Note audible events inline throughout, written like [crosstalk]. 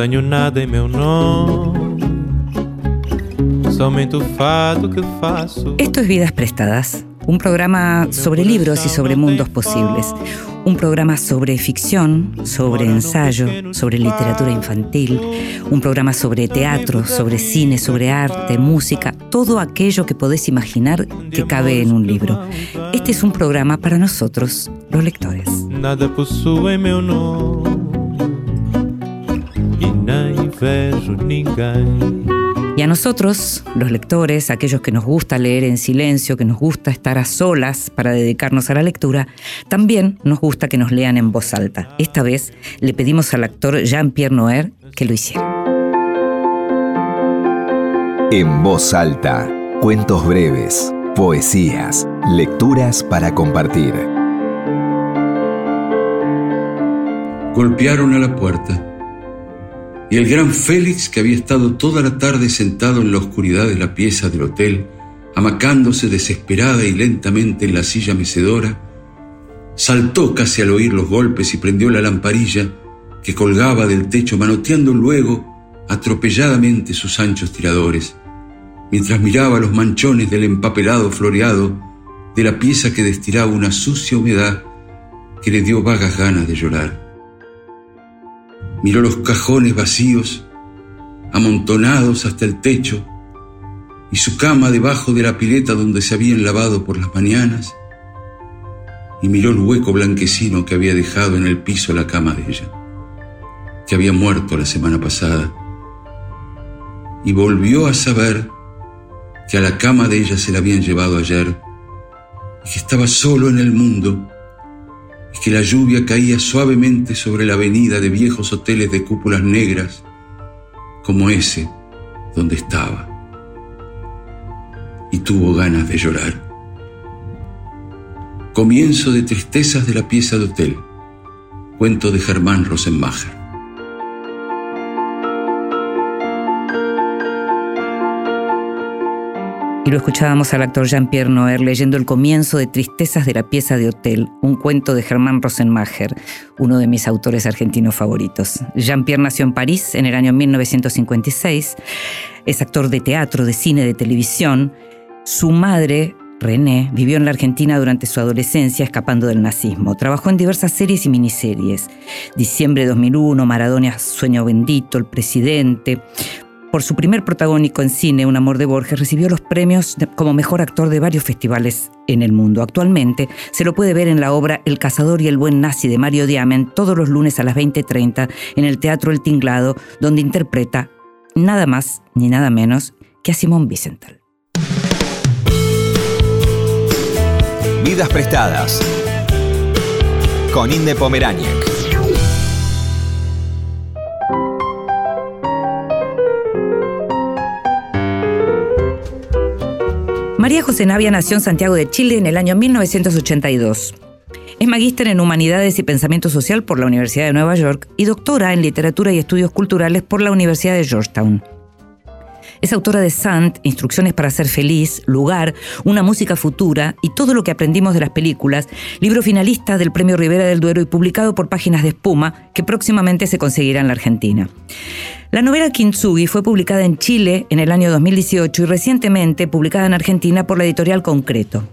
Tenho nada em meu nome, somente o fado que faço. Esto es Vidas Prestadas, un programa sobre libros y sobre mundos posibles. Un programa sobre ficción, sobre ensayo, sobre literatura infantil, un programa sobre teatro, sobre cine, sobre arte, música, todo aquello que podés imaginar que cabe en un libro. Este es un programa para nosotros, los lectores. Nada possui Y a nosotros, los lectores, aquellos que nos gusta leer en silencio, que nos gusta estar a solas para dedicarnos a la lectura, también nos gusta que nos lean en voz alta. Esta vez le pedimos al actor Jean-Pierre Noer que lo hiciera. En voz alta, cuentos breves, poesías, lecturas para compartir. Golpearon a la puerta y el gran Félix, que había estado toda la tarde sentado en la oscuridad de la pieza del hotel, amacándose desesperada y lentamente en la silla mecedora, saltó casi al oír los golpes y prendió la lamparilla que colgaba del techo, manoteando luego atropelladamente sus anchos tiradores, mientras miraba los manchones del empapelado floreado de la pieza que destilaba una sucia humedad que le dio vagas ganas de llorar miró los cajones vacíos, amontonados hasta el techo, y su cama debajo de la pileta donde se habían lavado por las mañanas, y miró el hueco blanquecino que había dejado en el piso la cama de ella, que había muerto la semana pasada, y volvió a saber que a la cama de ella se la habían llevado ayer, y que estaba solo en el mundo, que la lluvia caía suavemente sobre la avenida de viejos hoteles de cúpulas negras, como ese donde estaba. Y tuvo ganas de llorar. Comienzo de Tristezas de la pieza de hotel. Cuento de Germán Rosenmacher. Y lo escuchábamos al actor Jean-Pierre Noer leyendo el comienzo de Tristezas de la pieza de hotel, un cuento de Germán Rosenmacher, uno de mis autores argentinos favoritos. Jean-Pierre nació en París en el año 1956, es actor de teatro, de cine, de televisión. Su madre, René vivió en la Argentina durante su adolescencia escapando del nazismo. Trabajó en diversas series y miniseries. Diciembre de 2001, Maradona, Sueño Bendito, El Presidente. Por su primer protagónico en cine, Un amor de Borges, recibió los premios como mejor actor de varios festivales en el mundo. Actualmente se lo puede ver en la obra El cazador y el buen nazi de Mario Diamen todos los lunes a las 20.30 en el Teatro El Tinglado, donde interpreta nada más ni nada menos que a Simón Wiesenthal. Vidas prestadas. Con Inde Pomeráñez. María José Navia nació en Santiago de Chile en el año 1982. Es magíster en Humanidades y Pensamiento Social por la Universidad de Nueva York y doctora en Literatura y Estudios Culturales por la Universidad de Georgetown. Es autora de Sant, Instrucciones para ser feliz, Lugar, Una música futura y todo lo que aprendimos de las películas, libro finalista del Premio Rivera del Duero y publicado por Páginas de Espuma, que próximamente se conseguirá en la Argentina. La novela Kintsugi fue publicada en Chile en el año 2018 y recientemente publicada en Argentina por la editorial Concreto.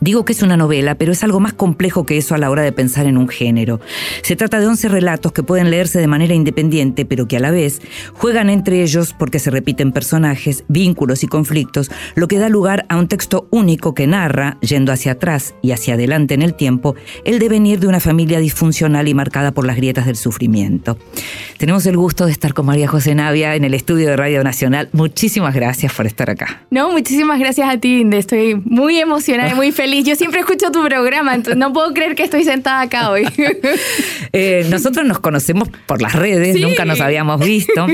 Digo que es una novela, pero es algo más complejo que eso a la hora de pensar en un género. Se trata de 11 relatos que pueden leerse de manera independiente, pero que a la vez juegan entre ellos porque se repiten personajes, vínculos y conflictos, lo que da lugar a un texto único que narra, yendo hacia atrás y hacia adelante en el tiempo, el devenir de una familia disfuncional y marcada por las grietas del sufrimiento. Tenemos el gusto de estar con María José Navia en el estudio de Radio Nacional. Muchísimas gracias por estar acá. No, muchísimas gracias a ti, Inde. Estoy muy emocionada y muy feliz yo siempre escucho tu programa, entonces no puedo creer que estoy sentada acá hoy. [laughs] Eh, nosotros nos conocemos por las redes, nunca nos habíamos visto.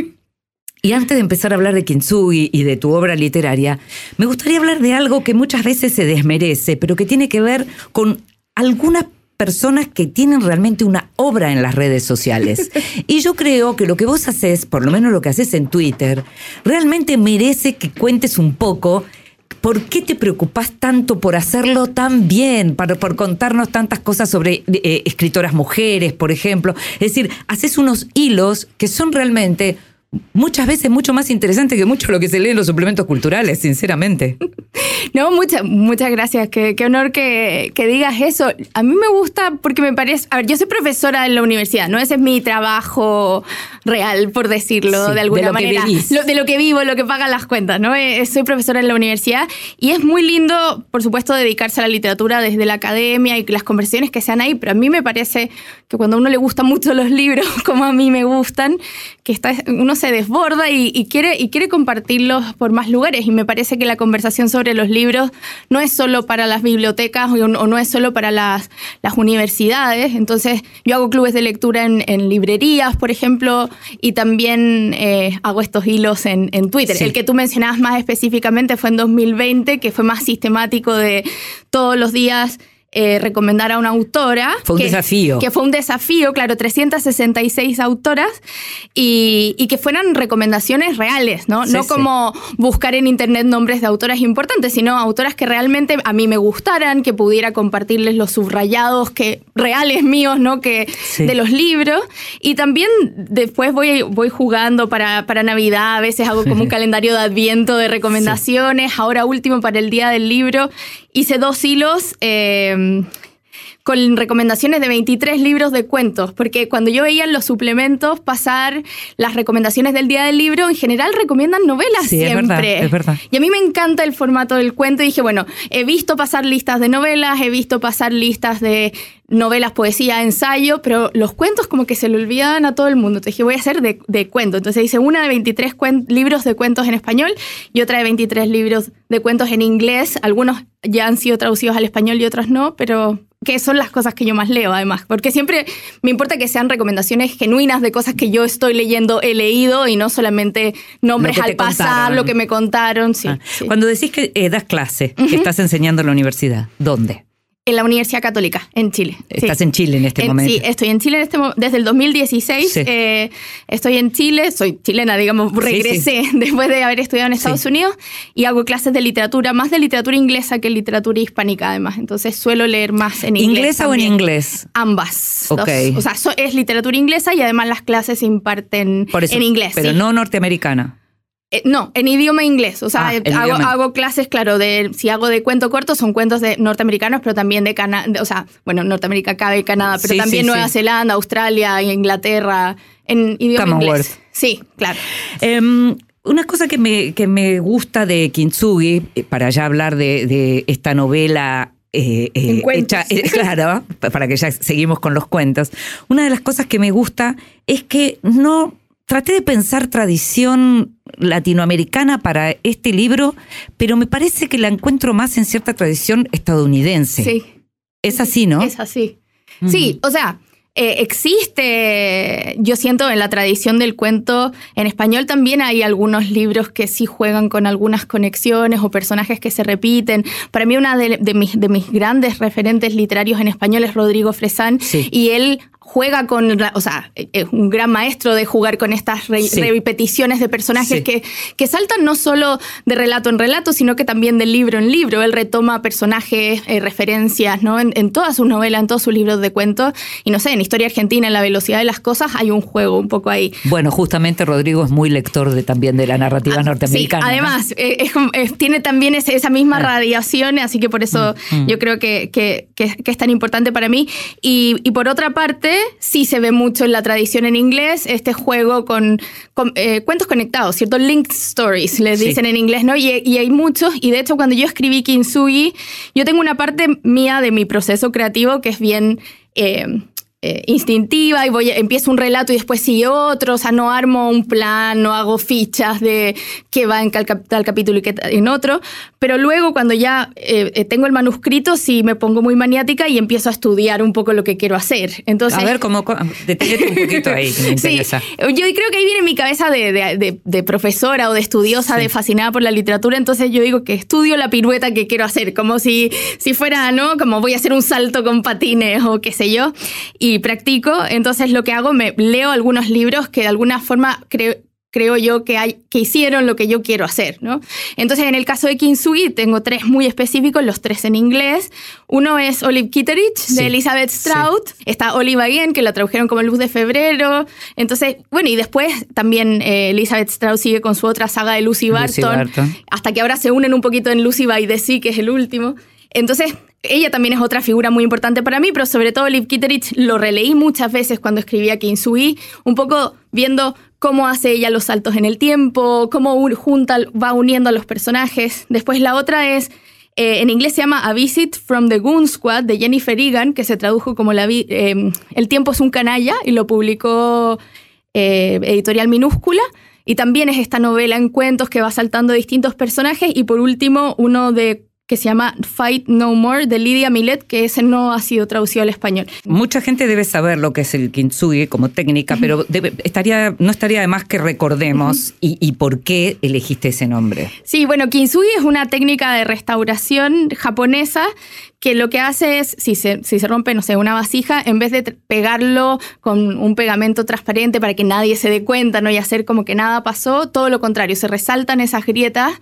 Y antes de empezar a hablar de Kintsugi y de tu obra literaria, me gustaría hablar de algo que muchas veces se desmerece, pero que tiene que ver con algunas personas que tienen realmente una obra en las redes sociales. [laughs] Y yo creo que lo que vos haces, por lo menos lo que haces en Twitter, realmente merece que cuentes un poco ¿por qué te preocupas tanto por hacerlo tan bien, para, por contarnos tantas cosas sobre eh, escritoras mujeres, por ejemplo? Es decir, haces unos hilos que son realmente muchas veces mucho más interesantes que mucho lo que se lee en los suplementos culturales, sinceramente. [laughs] No, muchas muchas gracias. Qué, qué honor que, que, digas eso. A mí me gusta porque me parece. A ver, yo soy profesora en la universidad, ¿no? Ese es mi trabajo real, por decirlo de alguna de manera. Lo, de lo que vivo, lo que pagan las cuentas, ¿no? Eh, soy profesora en la universidad y es muy lindo, por supuesto, dedicarse a la literatura desde la academia y las conversaciones que sean ahí, pero a mí me parece que cuando a uno le gustan mucho los libros, [laughs] como a mí me gustan, que está, uno se desborda y, y, quiere, y quiere compartirlos por más lugares. Y me parece que la conversación sobre los libros no es solo para las bibliotecas o, o no es solo para las, las, universidades. Entonces, yo hago clubes de lectura en, en librerías, por ejemplo, y también eh, hago estos hilos en, en Twitter. Sí. El que tú mencionabas más específicamente fue en 2020, que fue más sistemático de todos los días eh, recomendar a una autora. Fue un que, desafío. Que fue un desafío, claro, 366 autoras y, y que fueran recomendaciones reales, ¿no? Sí, no sí. como buscar en internet nombres de autoras importantes, sino autoras que realmente a mí me gustaran, que pudiera compartirles los subrayados que reales míos, ¿no? Que Sí. de los libros. Y también después voy, voy jugando para, para Navidad, a veces hago como un calendario de adviento de recomendaciones. Ahora último para el Día del Libro hice dos hilos. eh, con recomendaciones de 23 libros de cuentos, porque cuando yo veía en los suplementos pasar las recomendaciones del Día del Libro, en general recomiendan novelas Sí, es siempre. verdad, es verdad. Y a mí me encanta el formato del cuento y dije, bueno, he visto pasar listas de novelas, he visto pasar listas de novelas, poesía, ensayo, pero los cuentos como que se le olvidaban a todo el mundo. Entonces dije, voy a hacer de, de cuento. Entonces hice una de 23 cuen- libros de cuentos en español y otra de 23 libros de cuentos en inglés. Algunos ya han sido traducidos al español y otros no, pero que son las cosas que yo más leo además, porque siempre me importa que sean recomendaciones genuinas de cosas que yo estoy leyendo, he leído y no solamente nombres al pasar, contaron. lo que me contaron. Sí, Ah, sí. Cuando decís que eh, das clase, que estás enseñando en la universidad, ¿dónde? En la Universidad Católica, en Chile. sí. Estás en Chile en este En- momento. Sí, estoy en Chile en este desde el 2016. Sí. eh, estoy en Chile, soy chilena, digamos, Sí, regresé [laughs] después de haber estudiado en Estados. Unidos y hago clases de literatura, más de literatura inglesa que literatura hispánica además. Entonces suelo leer más en inglés. ¿Inglesa o en inglés? Ambas. Ok. dos. O sea, so- es literatura inglesa y además las clases se imparten Por eso, en inglés. Pero no norteamericana. Eh, no, en idioma inglés. O sea, Ah, eh, hago, clases, claro, de si hago de cuento corto, son cuentos de norteamericanos, pero también de Canadá. O sea, bueno, Norteamérica cabe Canadá, pero Sí, también sí, Nueva sí. Zelanda, Australia, Inglaterra, en idioma Commonwealth. inglés. Sí, claro. Em, una cosa que me, que me gusta de Kintsugi, eh, para ya hablar de, de esta novela eh, eh, hecha, eh, [laughs] claro, pa- para que ya seguimos con los cuentos. Una de las cosas que me gusta es que no traté de pensar tradición latinoamericana para este libro, pero me parece que la encuentro más en cierta tradición estadounidense. Sí, Es así, ¿no? es así. Sí, o sea, eh, existe, yo siento en la tradición del cuento en español también hay algunos libros que sí juegan con algunas conexiones o personajes que se repiten. Para mí una de, de mis, de mis grandes referentes literarios en español es Rodrigo Fresán Sí. y él juega con, o sea, es un gran maestro de jugar con estas re- Sí. repeticiones de personajes Sí. que, que saltan no solo de relato en relato, sino que también de libro en libro. Él retoma personajes, eh, referencias, ¿no? En, en todas sus novelas, en todos sus libros de cuentos. Y no sé, en Historia Argentina, en La velocidad de las cosas, hay un juego un poco ahí. Bueno, justamente Rodrigo es muy lector de, también de la narrativa Ah, norteamericana. Sí, ¿no? además, eh, es como- es- tiene también ese- esa misma Ah. radiación, así que por eso Mm, mm. yo creo que, que- que- que es tan importante para mí. Y, y por otra parte, sí se ve mucho en la tradición en inglés este juego con, con, eh, cuentos conectados, ¿cierto? Linked stories, les Sí. dicen en inglés, ¿no? Y, y hay muchos, y de hecho cuando yo escribí Kintsugi, yo tengo una parte mía de mi proceso creativo que es bien... eh, eh, instintiva y voy a- empiezo un relato y después sigue otro, o sea, no armo un plan, no hago fichas de qué va en cap- tal capítulo y qué en otro, pero luego cuando ya eh, eh, tengo el manuscrito sí me pongo muy maniática y empiezo a estudiar un poco lo que quiero hacer. Entonces, A ver, cómo, deténgete un poquito ahí, que [laughs] me Sí, yo creo que ahí viene mi cabeza de, de- de- de profesora o de estudiosa, Sí. de fascinada por la literatura, entonces yo digo que estudio la pirueta que quiero hacer, como si, si fuera, ¿no? Como voy a hacer un salto con patines o qué sé yo, y practico, entonces lo que hago, me leo algunos libros que de alguna forma creo creo yo que, hay, que hicieron lo que yo quiero hacer, ¿no? Entonces, en el caso de Kintsugi, tengo tres muy específicos, los tres en inglés. Uno es Olive Kitteridge, de Elizabeth Strout. Está Olive Again, que la tradujeron como Luz de Febrero. Entonces, bueno, y después también eh, Elizabeth Strout sigue con su otra saga de Lucy Barton, hasta que ahora se unen un poquito en Lucy by the Sea, que es el último. Entonces, ella también es otra figura muy importante para mí, pero sobre todo Olive Kitteridge lo releí muchas veces cuando escribía Kintsugi, un poco viendo cómo hace ella los saltos en el tiempo, cómo junta, va uniendo a los personajes. Después la otra es, eh, en inglés se llama A Visit from the Goon Squad de Jennifer Egan, que se tradujo como la eh, El tiempo es un canalla y lo publicó eh, Editorial Minúscula. Y también es esta novela en cuentos que va saltando distintos personajes. Y por último, uno de que se llama Fight No More de Lidia Millet, que ese no ha sido traducido al español. Mucha gente debe saber lo que es el kintsugi como técnica, pero estaría, no estaría de más que recordemos y, por qué elegiste ese nombre. Sí, bueno, kintsugi es una técnica de restauración japonesa que lo que hace es, si se, si se rompe, no sé, una vasija, en vez de pegarlo con un pegamento transparente para que nadie se dé cuenta ¿no? y hacer como que nada pasó, todo lo contrario, se resaltan esas grietas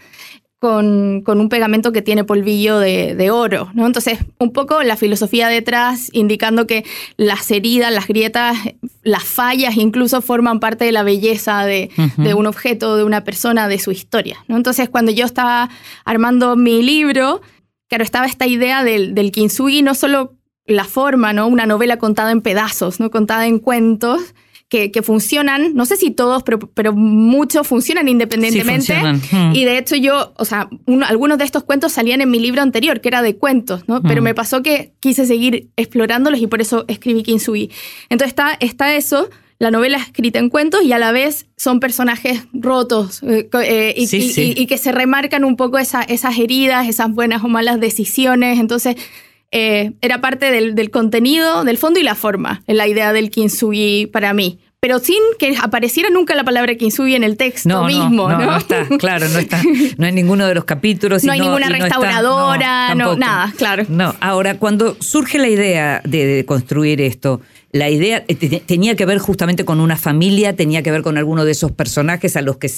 con, un pegamento que tiene polvillo de, oro. ¿no? Entonces, un poco la filosofía detrás, indicando que las heridas, las grietas, las fallas incluso forman parte de la belleza de, un objeto, de una persona, de su historia. ¿no? Entonces, cuando yo estaba armando mi libro, claro, estaba esta idea del, del kintsugi, no solo la forma, ¿no? una novela contada en pedazos, ¿no? contada en cuentos, que, funcionan, no sé si todos, pero, pero muchos funcionan independientemente. Hmm. Y de hecho yo, o sea, algunos de estos cuentos salían en mi libro anterior, que era de cuentos, ¿no? Pero hmm. me pasó que quise seguir explorándolos y por eso escribí Kinsui. Entonces está, está eso, la novela escrita en cuentos y a la vez son personajes rotos eh, eh, y, que se remarcan un poco esa, esas heridas, esas buenas o malas decisiones. Entonces eh, era parte del, contenido, del fondo y la forma, en la idea del kintsugi para mí. Pero sin que apareciera nunca la palabra kintsugi en el texto mismo, no, no, está, claro, no está. No hay ninguno de los capítulos. No hay ninguna restauradora, no, nada, claro. No, ahora, cuando surge la idea de, construir esto, la idea eh, tenía que ver justamente con una familia, tenía que ver con alguno de esos personajes a los que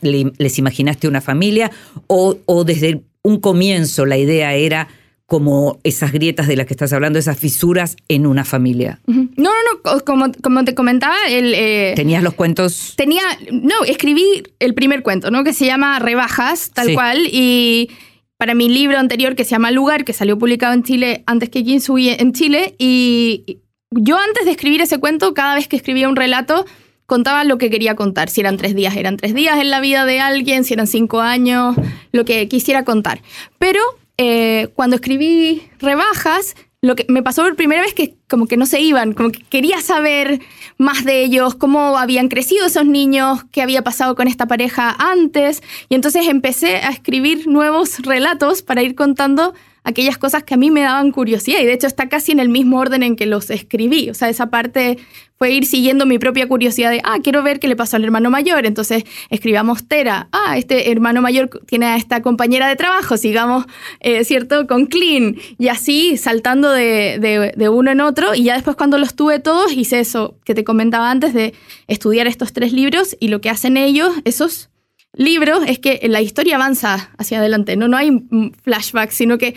les imaginaste una familia, o, o desde un comienzo la idea era como esas grietas de las que estás hablando, esas fisuras en una familia. No, no, no, como, como te comentaba, el, eh, ¿Tenías los cuentos? Tenía, no, escribí el primer cuento, ¿no? Que se llama Rebajas, tal cual, y para mi libro anterior que se llama Lugar, que salió publicado en Chile antes que Kinsui en Chile, y yo antes de escribir ese cuento, cada vez que escribía un relato, contaba lo que quería contar. Si eran tres días, eran tres días en la vida de alguien, si eran cinco años, lo que quisiera contar. Pero eh, cuando escribí rebajas, lo que me pasó por primera vez que como que no se iban, como que quería saber más de ellos, cómo habían crecido esos niños, qué había pasado con esta pareja antes, y entonces empecé a escribir nuevos relatos para ir contando aquellas cosas que a mí me daban curiosidad y de hecho está casi en el mismo orden en que los escribí. O sea, esa parte fue ir siguiendo mi propia curiosidad de, ah, quiero ver qué le pasó al hermano mayor. Entonces escribamos Tera, ah, este hermano mayor tiene a esta compañera de trabajo, sigamos, eh, ¿cierto?, con Clean. Y así saltando de, de uno en otro. Y ya después cuando los tuve todos, hice eso que te comentaba antes de estudiar estos tres libros y lo que hacen ellos, esos libro es que la historia avanza hacia adelante, no, no hay flashback, sino que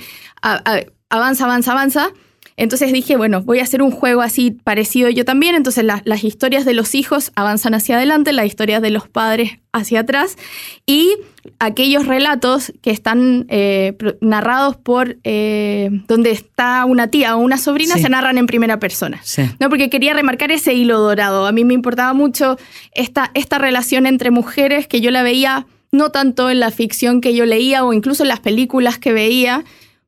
avanza, avanza, avanza. Entonces dije, bueno, voy a hacer un juego así parecido yo también. Entonces las historias de los hijos avanzan hacia adelante, las historias de los padres hacia atrás y aquellos relatos que están eh, narrados por eh, donde está una tía o una sobrina se narran en primera persona. ¿no? Porque quería remarcar ese hilo dorado. A mí me importaba mucho esta, esta relación entre mujeres que yo la veía no tanto en la ficción que yo leía o incluso en las películas que veía,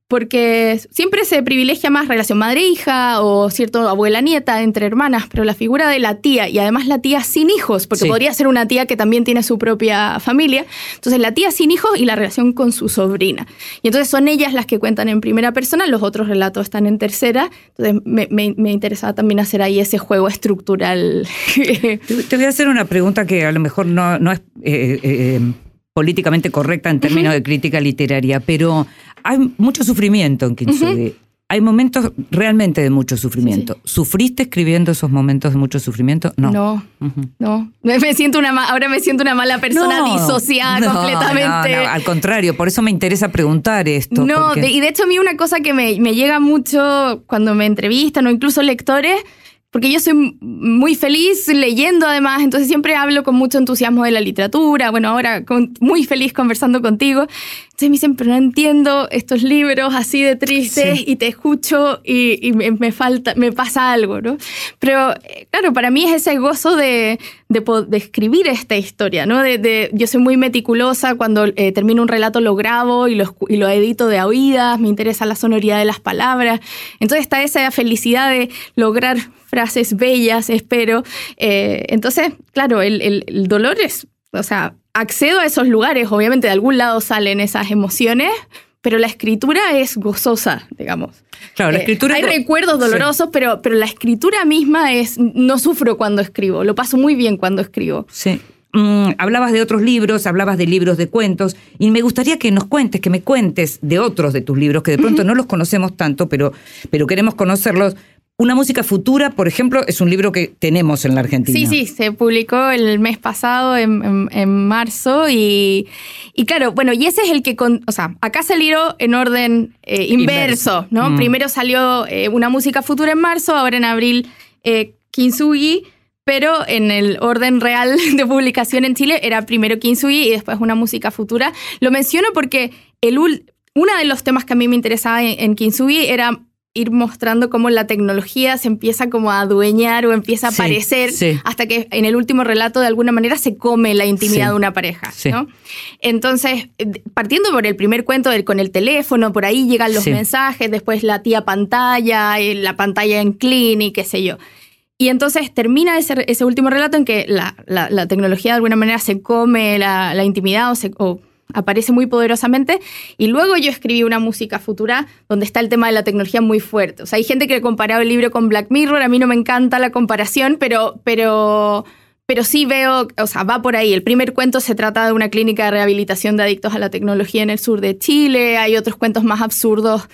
porque siempre se privilegia más relación madre-hija o cierto abuela-nieta entre hermanas, pero la figura de la tía y además la tía sin hijos, porque podría ser una tía que también tiene su propia familia, entonces la tía sin hijos y la relación con su sobrina. Y entonces son ellas las que cuentan en primera persona, los otros relatos están en tercera, entonces me, interesaba también hacer ahí ese juego estructural. [laughs] Te voy a hacer una pregunta que a lo mejor no, no es... Eh, eh, políticamente correcta en términos de crítica literaria, pero hay mucho sufrimiento en Kintsugi. hay momentos realmente de mucho sufrimiento. ¿Sufriste escribiendo esos momentos de mucho sufrimiento? No. No, no. Me, siento una ahora me siento una mala persona No, disociada no, completamente. no, al contrario, por eso me interesa preguntar esto. No, porque- de- y de hecho a mí una cosa que me, me llega mucho cuando me entrevistan o incluso lectores, porque yo soy muy feliz leyendo además, entonces siempre hablo con mucho entusiasmo de la literatura, bueno, ahora con- muy feliz conversando contigo. Entonces me dicen, pero no entiendo estos libros así de tristes Sí. y te escucho y, y me, me falta, me pasa algo, ¿no? Pero eh, claro, para mí es ese gozo de, de, de escribir esta historia, ¿no? De, de- yo soy muy meticulosa, cuando eh, termino un relato lo grabo y lo, y lo edito de a oídas, me interesa la sonoridad de las palabras. Entonces está esa felicidad de lograr frases bellas, espero. Eh, entonces, claro, el- el dolor es, o sea, accedo a esos lugares, obviamente de algún lado salen esas emociones, pero la escritura es gozosa, digamos. Claro, la Eh, escritura. hay recuerdos dolorosos, pero, pero la escritura misma es. No sufro cuando escribo, lo paso muy bien cuando escribo. Sí. Mm, hablabas de otros libros, hablabas de libros de cuentos, y me gustaría que nos cuentes, que me cuentes de otros de tus libros, que de pronto no los conocemos tanto, pero, pero queremos conocerlos. Una música futura, por ejemplo, es un libro que tenemos en la Argentina. Sí, sí, se publicó el mes pasado, en, en- en marzo, y, y claro, bueno, y ese es el que, con, o sea, acá salió en orden eh, inverso, Inverso. ¿no? Mm. Primero salió eh, una música futura en marzo, ahora en abril eh, Kintsugi, pero en el orden real [laughs] de publicación en Chile era primero Kintsugi y después una música futura. Lo menciono porque el uno de los temas que a mí me interesaba en, en Kintsugi era ir mostrando cómo la tecnología se empieza como a adueñar o empieza a Sí, aparecer sí. hasta que en el último relato de alguna manera se come la intimidad Sí, de una pareja. ¿no? Entonces, eh, partiendo por el primer cuento del, con el teléfono, por ahí llegan los mensajes, después la tía pantalla, eh, la pantalla en clean y qué sé yo. Y entonces termina ese, ese último relato en que la, la- la tecnología de alguna manera se come la, la intimidad o, se, o aparece muy poderosamente. Y luego yo escribí una música futura donde está el tema de la tecnología muy fuerte. O sea, hay gente que ha comparado el libro con Black Mirror. A mí no me encanta la comparación, pero, pero, pero sí veo, o sea, va por ahí. El primer cuento se trata de una clínica de rehabilitación de adictos a la tecnología en el sur de Chile. Hay otros cuentos más absurdos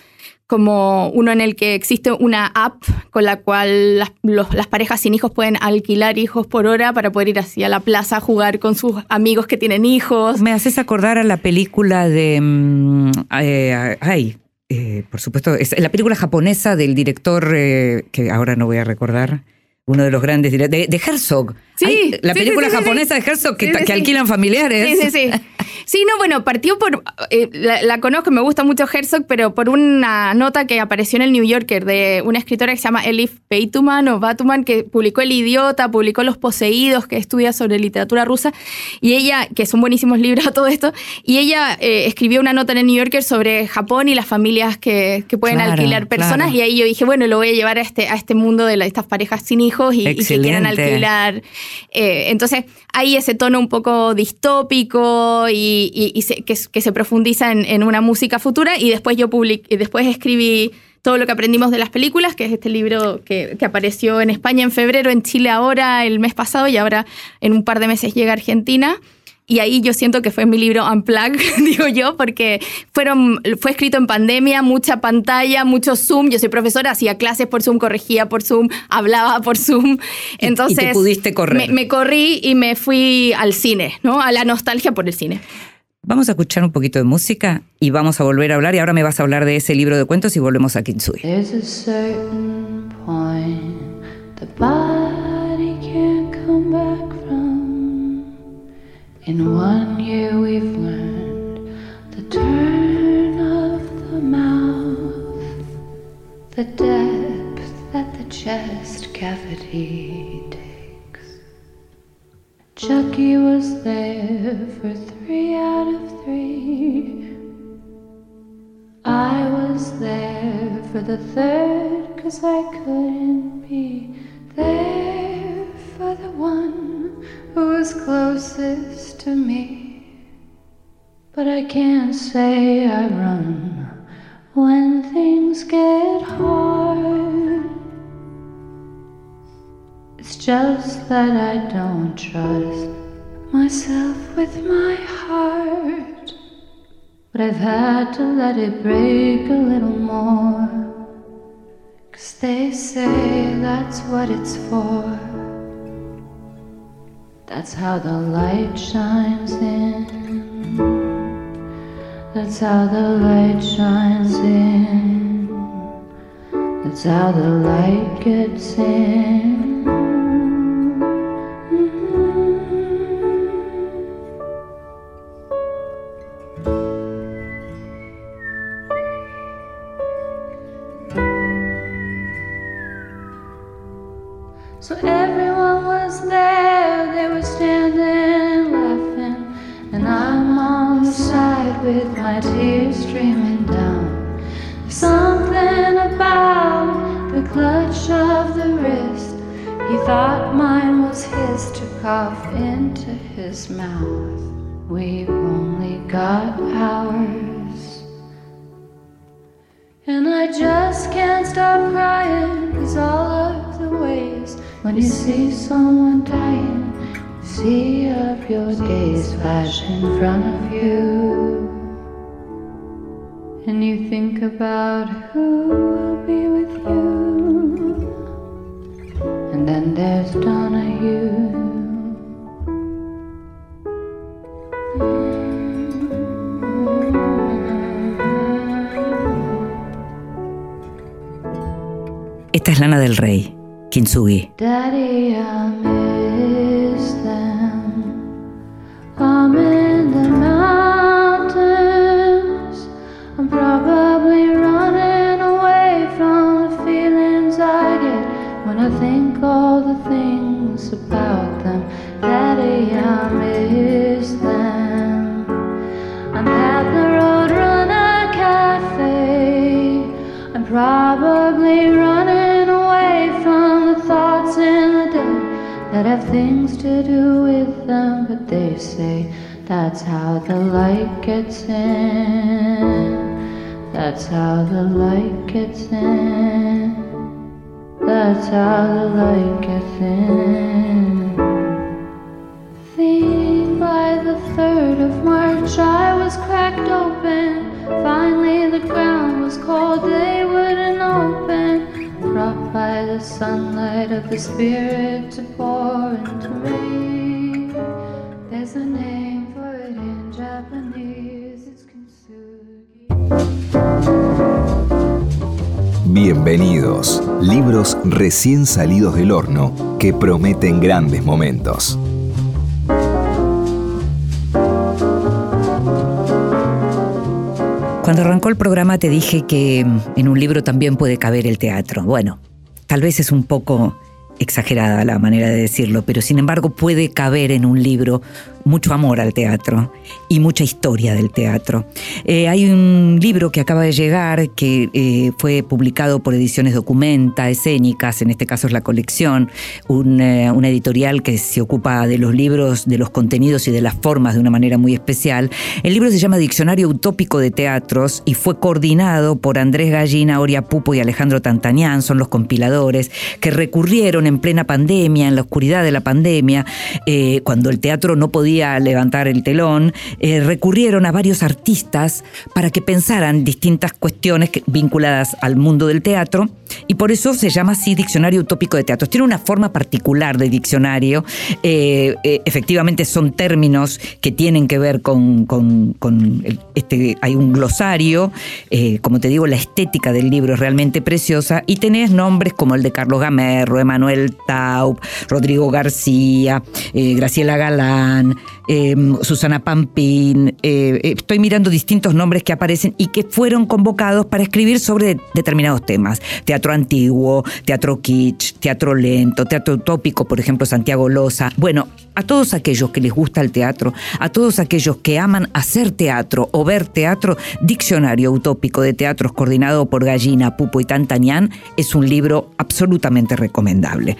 como uno en el que existe una app con la cual las, los- las parejas sin hijos pueden alquilar hijos por hora para poder ir así a la plaza a jugar con sus amigos que tienen hijos. Me haces acordar a la película de. mm, eh, ay, eh, por supuesto, es la película japonesa del director, eh, que ahora no voy a recordar, uno de los grandes dire- de, de Herzog. Sí, la sí, película sí, sí, sí, japonesa de Herzog que, alquilan familiares. Sí, sí, sí. [laughs] Sí, no, bueno, partió por. eh, la, la conozco, me gusta mucho Herzog, pero por una nota que apareció en el New Yorker de una escritora que se llama Elif Beituman o Batuman, que publicó El Idiota, publicó Los Poseídos, que estudia sobre literatura rusa, y ella, que son buenísimos [laughs] libros a todo esto, y ella eh, escribió una nota en el New Yorker sobre Japón y las familias que, que pueden Claro, alquilar personas, claro. y ahí yo dije, bueno, lo voy a llevar a este, a este mundo de la- estas parejas sin hijos y, y que Excelente. alquilar. Eh, entonces, hay ese tono un poco distópico y, y- que, se profundiza en, una música futura. Y después yo public, después escribí todo lo que aprendimos de las películas, que es este libro que, que apareció en España en febrero, en Chile ahora, el mes pasado, y ahora en un par de meses llega a Argentina. Y ahí yo siento que fue mi libro Unplug, [laughs] digo yo, porque fueron, fue escrito en pandemia, mucha pantalla, mucho Zoom. Yo soy profesora, hacía clases por Zoom, corregía por Zoom, hablaba por Zoom. Y- y Entonces. te pudiste correr. Me, me corrí y me fui al cine, ¿no? A la nostalgia por el cine. Vamos a escuchar un poquito de música y vamos a volver a hablar. Y ahora me vas a hablar de ese libro de cuentos y volvemos a Kintsugi. In one year, we've learned the turn of the mouth, the depth that the chest cavity takes. Chucky was there for three out of three. I was there for the third, cause I couldn't be there for the one who was closest to me. But I can't say I run when things get hard. It's just that I don't trust myself with my heart. But I've had to let it break a little more Cause They say that's what it's for. That's how the light shines in. That's how the light shines in. That's how the light gets in. With my tears streaming down. There's something about the clutch of the wrist. He thought mine was his to cough into his mouth. We've only got ours. And I just can't stop crying, cause all of the ways when you see someone dying, see of your gaze flash in front of you. And you think about who will be with you. And then there's Donahue. Esta es Lana del Rey, Kintsugi. Daddy, probably running away from the thoughts in the day that have things to do with them, but they say that's how the light gets in. That's how the light gets in. That's how the light gets in. Think by the third of March I Sunlight of the spirit to pour into me. There's a name for it in Japanese, it's kintsugi. Bienvenidos, libros recién salidos del horno que prometen grandes momentos. Cuando arrancó el programa te dije que en un libro también puede caber el teatro. Bueno, tal vez es un poco exagerada la manera de decirlo, pero sin embargo puede caber en un libro mucho amor al teatro y mucha historia del teatro. Eh, hay un libro que acaba de llegar que eh, fue publicado por Ediciones Documenta, Escénicas, en este caso es la colección, un, eh, una editorial que se ocupa de los libros, de los contenidos y de las formas de una manera muy especial. El libro se llama Diccionario Utópico de Teatros y fue coordinado por Andrés Gallina, Oria Pupo y Alejandro Tantanián, son los compiladores, que recurrieron en plena pandemia, en la oscuridad de la pandemia, cuando el teatro no podía levantar el telón, eh, recurrieron a varios artistas para que pensaran distintas cuestiones vinculadas al mundo del teatro y por eso se llama así Diccionario Utópico de Teatros. Tiene una forma particular de diccionario, eh, eh, efectivamente son términos que tienen que ver con, este, hay un glosario, como te digo, la estética del libro es realmente preciosa y tenés nombres como el de Carlos Gamerro, Emanuel Taub, Rodrigo García, Graciela Galán, eh, Susana Pampín. eh, eh, estoy mirando distintos nombres que aparecen y que fueron convocados para escribir sobre determinados temas. Teatro antiguo, teatro kitsch, teatro lento, teatro utópico, por ejemplo, Santiago Loza. Bueno, a todos aquellos que les gusta el teatro, a todos aquellos que aman hacer teatro o ver teatro, Diccionario Utópico de Teatros coordinado por Gallina, Pupo y Tantanián es un libro absolutamente recomendable.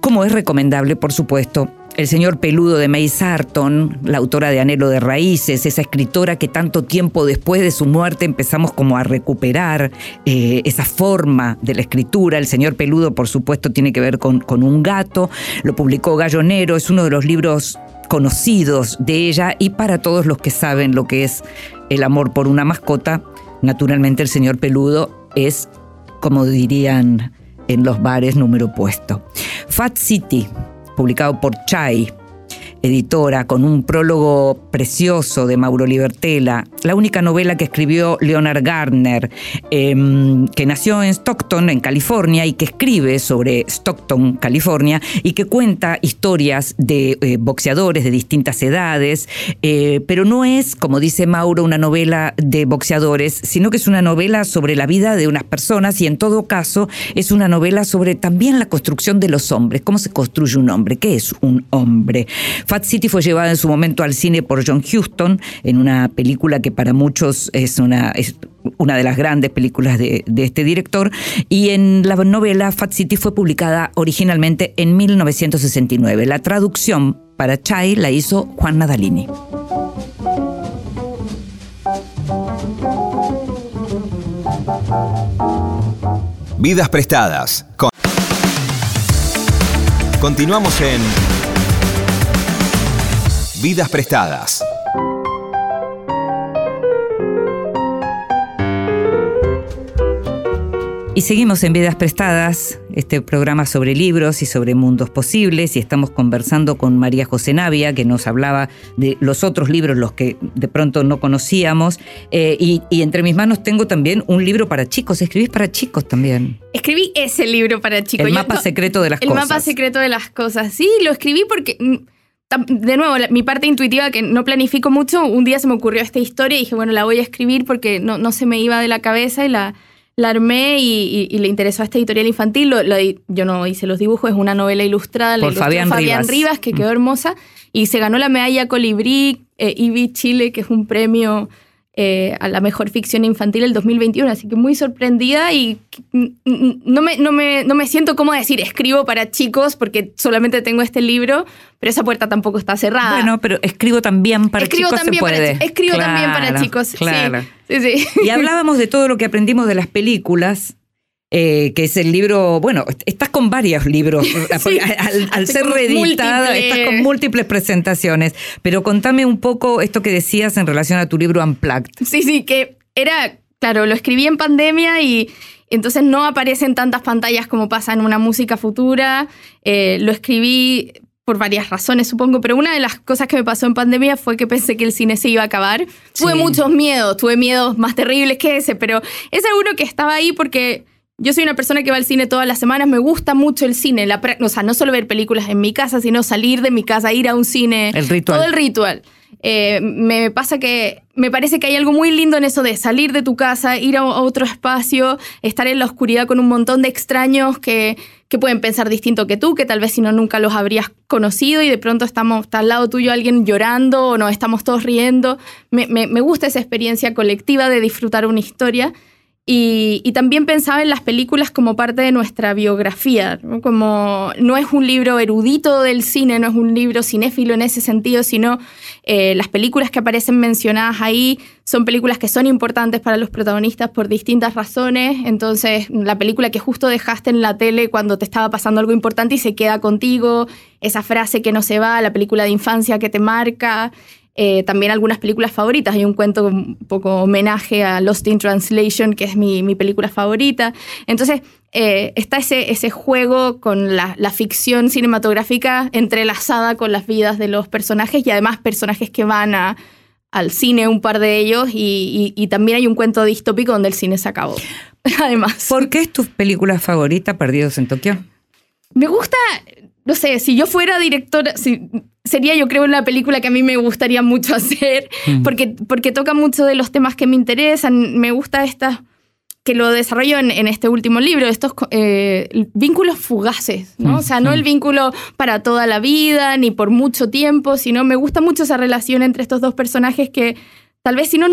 Como es recomendable, por supuesto, el señor peludo de May Sarton, la autora de Anhelo de Raíces, esa escritora que tanto tiempo después de su muerte empezamos como a recuperar eh, esa forma de la escritura. El señor peludo, por supuesto, tiene que ver con, con un gato. Lo publicó Gallonero, es uno de los libros conocidos de ella y para todos los que saben lo que es el amor por una mascota, naturalmente el señor peludo es, como dirían en los bares número puesto. Fat City, publicado por Chai, editora, con un prólogo precioso de Mauro Libertela, la única novela que escribió Leonard Gardner, em, que nació en Stockton, en California, y que escribe sobre Stockton, California, y que cuenta historias de eh, boxeadores de distintas edades, eh, pero no es, como dice Mauro, una novela de boxeadores, sino que es una novela sobre la vida de unas personas y en todo caso es una novela sobre también la construcción de los hombres, cómo se construye un hombre, qué es un hombre. Fat City fue llevada en su momento al cine por John Huston en una película que para muchos es una, una de las grandes películas de, de este director. Y en la novela Fat City fue publicada originalmente en 1969. La traducción para Chai la hizo Juan Nadalini. Vidas prestadas. Con- Continuamos en Vidas prestadas. Y seguimos en Vidas Prestadas, este programa sobre libros y sobre mundos posibles, y estamos conversando con María José Navia, que nos hablaba de los otros libros, los que de pronto no conocíamos. Eh, y, y entre mis manos tengo también un libro para chicos. Escribís para chicos también. Escribí ese libro para chicos. El Yo mapa to- secreto de las el cosas. mapa secreto de las cosas. Sí, lo escribí porque, mm, de nuevo, mi parte intuitiva que no planifico mucho, un día se me ocurrió esta historia y dije, bueno, la voy a escribir porque no, no se me iba de la cabeza y la, la armé y, y- y le interesó a esta editorial infantil. Lo- lo di- yo no hice los dibujos, es una novela ilustrada, la Por ilustró Fabián Rivas. Rivas, que quedó hermosa y se ganó la medalla Colibrí eh, IBI Chile, que es un premio eh, a la mejor ficción infantil el 2021, así que muy sorprendida y no me, no me, no me siento como decir escribo para chicos porque solamente tengo este libro, pero esa puerta tampoco está cerrada. Bueno, pero escribo también para escribo chicos también se puede. para escribo también para Claro, chicos, sí. Claro. Sí, sí. Y hablábamos de todo lo que aprendimos de las películas. Eh, que es el libro, bueno, estás con varios libros, [laughs] porque al, ser reeditada, múltiples. estás con múltiples presentaciones, pero contame un poco esto que decías en relación a tu libro Unplugged. Sí, sí, que era, claro, lo escribí en pandemia y entonces no aparecen tantas pantallas como pasa en una música futura. Eh, lo escribí por varias razones, supongo, pero una de las cosas que me pasó en pandemia fue que pensé que el cine se iba a acabar. Tuve muchos miedos, tuve miedos más terribles que ese, pero ese uno que estaba ahí porque yo soy una persona que va al cine todas las semanas, me gusta mucho el cine, la o sea, no solo ver películas en mi casa, sino salir de mi casa, ir a un cine. El ritual. Todo el ritual. Eh, me pasa que me parece que hay algo muy lindo en eso de salir de tu casa, ir a a otro espacio, estar en la oscuridad con un montón de extraños que, que pueden pensar distinto que tú, que tal vez si no nunca los habrías conocido y de pronto estamos, está al lado tuyo alguien llorando o nos estamos todos riendo. Me, me- me gusta esa experiencia colectiva de disfrutar una historia. Y, también pensaba en las películas como parte de nuestra biografía, como no es un libro erudito del cine, no es un libro cinéfilo en ese sentido, sino eh, las películas que aparecen mencionadas ahí son películas que son importantes para los protagonistas por distintas razones. Entonces, la película que justo dejaste en la tele cuando te estaba pasando algo importante y se queda contigo, esa frase que no se va, la película de infancia que te marca. Eh, también algunas películas favoritas. Hay un cuento un poco homenaje a Lost in Translation, que es mi, mi película favorita. Entonces, eh, está ese, ese juego con la, la ficción cinematográfica entrelazada con las vidas de los personajes y además personajes que van a, al cine, un par de ellos, y, y- y también hay un cuento distópico donde el cine se acabó. [laughs] Además. ¿Por qué es tu película favorita, Perdidos en Tokio? Me gusta, no sé, si yo fuera directora, si- sería yo creo una película que a mí me gustaría mucho [laughs] hacer, porque, porque toca mucho de los temas que me interesan. Me gusta esta, que lo desarrollo en, en este último libro, estos eh, vínculos fugaces, ¿no? O sea, no el vínculo para toda la vida, ni por mucho tiempo, sino me gusta mucho esa relación entre estos dos personajes que tal vez si no...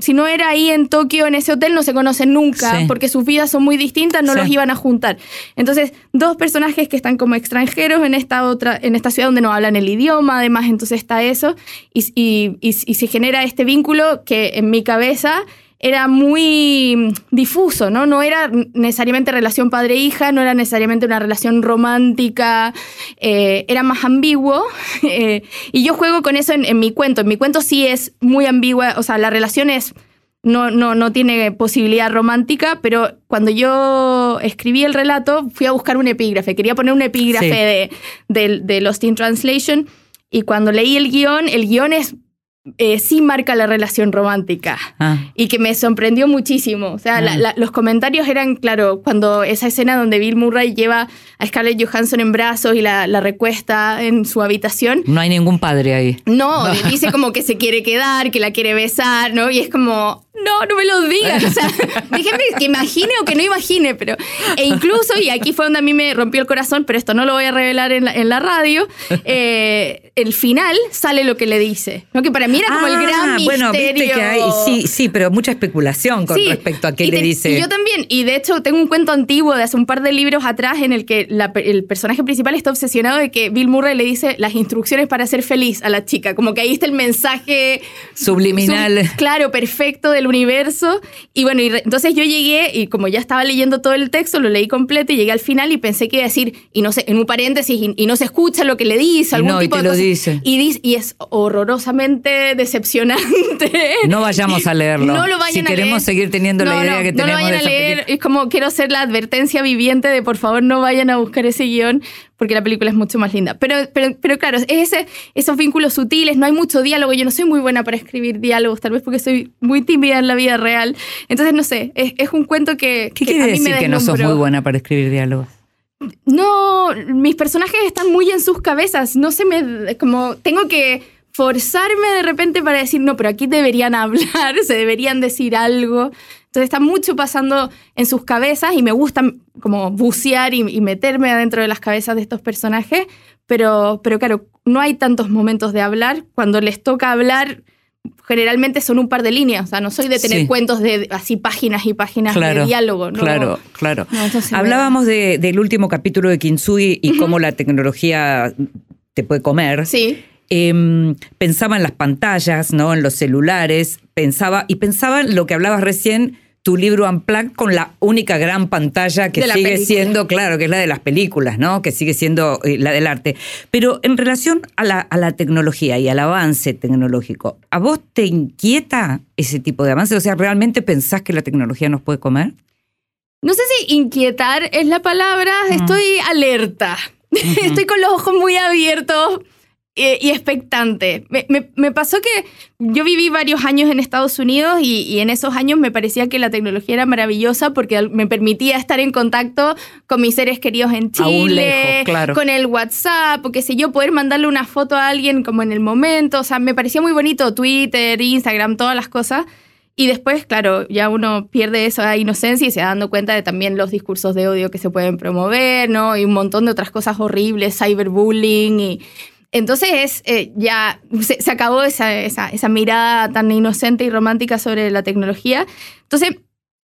Si no era ahí en Tokio, en ese hotel, no se conocen nunca, Sí. porque sus vidas son muy distintas, no Sí. los iban a juntar. Entonces, dos personajes que están como extranjeros en esta otra, en esta ciudad donde no hablan el idioma, además, entonces está eso, y, y- y- y se genera este vínculo que en mi cabeza era muy difuso, ¿no? No era necesariamente relación padre-hija, no era necesariamente una relación romántica, eh, era más ambiguo. [laughs] eh, y yo juego con eso en, en mi cuento. En mi cuento sí es muy ambigua, o sea, la relación es no, no, no tiene posibilidad romántica, pero cuando yo escribí el relato fui a buscar un epígrafe, quería poner un epígrafe de, de, de Lost in Translation y cuando leí el guion, el guion es eh, sí marca la relación romántica Ah. y que me sorprendió muchísimo. O sea, la- Ah. la- los comentarios eran, claro, cuando esa escena donde Bill Murray lleva a Scarlett Johansson en brazos y la, la recuesta en su habitación. No hay ningún padre ahí. No, [laughs] dice como que se quiere quedar, que la quiere besar, ¿no? Y es como, no, no me lo digan. O sea, [laughs] déjenme que imagine o que no imagine, pero. E incluso, y aquí fue donde a mí me rompió el corazón, pero esto no lo voy a revelar en la, en la radio. eh, el final sale lo que le dice. ¿no? Que para mí era como el gran misterio. Ah, viste que hay, sí, sí, pero mucha especulación con Sí, respecto a qué le te- dice. y yo también. Y de hecho, tengo un cuento antiguo de hace un par de libros atrás en el que la- el personaje principal está obsesionado de que Bill Murray le dice las instrucciones para ser feliz a la chica. Como que ahí está el mensaje Subliminal. sub- claro, perfecto del universo. Y bueno, y re- entonces yo llegué y como ya estaba leyendo todo el texto, lo leí completo y llegué al final y pensé que iba a decir, y no sé, en un paréntesis, y, y no se escucha lo que le dice, algún no, tipo de. Dice. Y, dis- y es horrorosamente decepcionante. No vayamos a leerlo. No lo vayan Si a queremos leer. seguir teniendo la No, idea no, que no lo tenemos vayan de a leer. película. Es como quiero ser la advertencia viviente de por favor no vayan a buscar ese guion porque la película es mucho más linda. Pero, pero, pero claro, es ese, esos vínculos sutiles, no hay mucho diálogo. Yo no soy muy buena para escribir diálogos, tal vez porque soy muy tímida en la vida real. Entonces, no sé, es, es un cuento que, ¿Qué que quiere a mí me decir que no sos muy buena para escribir diálogos? No, mis personajes están muy en sus cabezas. No se me. Como. Tengo que forzarme de repente para decir, no, pero aquí deberían hablar, [laughs] se deberían decir algo. Entonces está mucho pasando en sus cabezas y me gusta como bucear y, y meterme adentro de las cabezas de estos personajes. Pero, pero claro, no hay tantos momentos de hablar. Cuando les toca hablar, generalmente son un par de líneas. O sea, no soy de tener Sí. cuentos de así páginas y páginas Claro, de diálogo. ¿no? claro, claro. No, Hablábamos de- del último capítulo de Kintsugi y cómo la tecnología te puede comer. Sí. Em, pensaba en las pantallas, ¿no? En los celulares, pensaba, y pensaba en lo que hablabas recién, tu libro Unplugged con la única gran pantalla que De sigue siendo, claro, que es la de las películas, ¿no? Que sigue siendo eh, la del arte. Pero en relación a la, a la tecnología y al avance tecnológico, ¿a vos te inquieta ese tipo de avance? O sea, ¿realmente pensás que la tecnología nos puede comer? No sé si inquietar es la palabra, Mm. estoy alerta. [laughs] estoy con los ojos muy abiertos y expectante. Me, me- me pasó que yo viví varios años en Estados Unidos y, y en esos años me parecía que la tecnología era maravillosa porque me permitía estar en contacto con mis seres queridos en Chile, lejos, claro. con el WhatsApp, o qué sé yo, poder mandarle una foto a alguien como en el momento. O sea, me parecía muy bonito Twitter, Instagram, todas las cosas. Y después, claro, ya uno pierde esa inocencia y se va dando cuenta de también los discursos de odio que se pueden promover, ¿no? Y un montón de otras cosas horribles, cyberbullying y... Entonces es, eh, ya se, acabó esa, esa, esa mirada tan inocente y romántica sobre la tecnología. Entonces,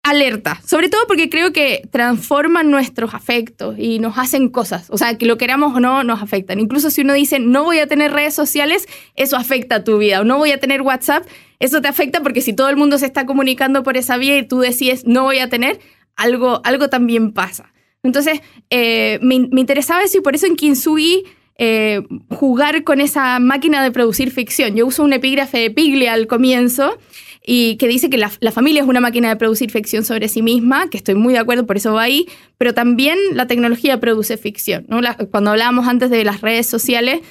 alerta, sobre todo porque creo que transforman nuestros afectos y nos hacen cosas, o sea, que lo queramos o no, nos afectan. Incluso si uno dice, no voy a tener redes sociales, eso afecta a tu vida, o no voy a tener WhatsApp, eso te afecta porque si todo el mundo se está comunicando por esa vía y tú decides, no voy a tener, algo, algo también pasa. Entonces, eh, me, me interesaba eso y por eso en Kintsugi eh, jugar con esa máquina de producir ficción. Yo uso un epígrafe de Piglia al comienzo y que dice que la, familia es una máquina de producir ficción sobre sí misma, que estoy muy de acuerdo, por eso va ahí, pero también la tecnología produce ficción. cuando hablábamos antes de las redes sociales,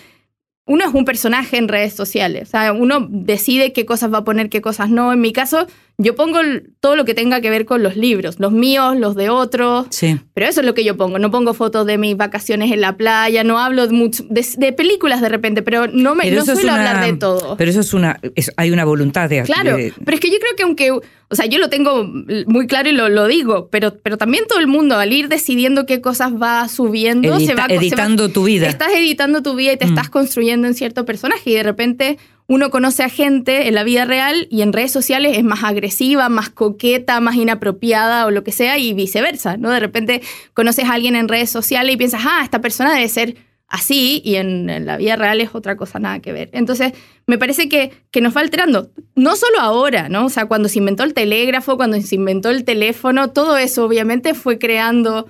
uno es un personaje en redes sociales, o sea, uno decide qué cosas va a poner, qué cosas no. En mi caso, yo pongo todo lo que tenga que ver con los libros, los míos, los de otros, Sí. pero eso es lo que yo pongo. No pongo fotos de mis vacaciones en la playa, no hablo de, mucho, de, de películas de repente, pero no, me, no suelo una- hablar de todo. Pero eso es una. es- hay una voluntad de. Claro, de- pero es que yo creo que aunque, o sea, yo lo tengo muy claro y lo, lo digo, pero, pero también todo el mundo al ir decidiendo qué cosas va subiendo, se edita- va se va- editando tu vida. Estás editando tu vida y te Mm. estás construyendo en cierto personaje y de repente uno conoce a gente en la vida real y en redes sociales es más agresiva, más coqueta, más inapropiada o lo que sea y viceversa, ¿no? De repente conoces a alguien en redes sociales y piensas, ah, esta persona debe ser así y en, la vida real es otra cosa nada que ver. Entonces, me parece que, que nos va alterando, no solo ahora, ¿no? O sea, cuando se inventó el telégrafo, cuando se inventó el teléfono, todo eso obviamente fue creando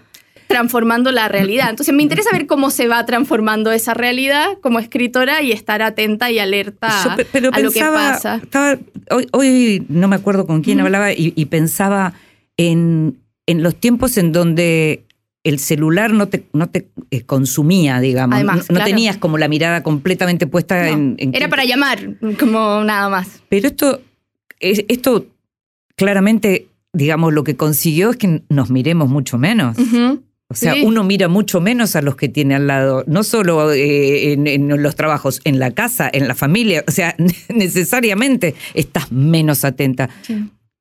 transformando la realidad. Entonces me interesa ver cómo se va transformando esa realidad como escritora y estar atenta y alerta Yo pe- pero a lo que pasa. estaba- hoy, hoy no me acuerdo con quién hablaba y, y pensaba en, en los tiempos en donde el celular no te, no te eh, consumía, digamos. Además, no claro. tenías como la mirada completamente puesta No, en, en Era para llamar, como nada más. Pero esto, es- esto claramente, digamos, lo que consiguió es que nos miremos mucho menos. Ujú. O sea, Sí. uno mira mucho menos a los que tiene al lado, no solo eh, en, en los trabajos, en la casa, en la familia, o sea, [laughs] necesariamente estás menos atenta.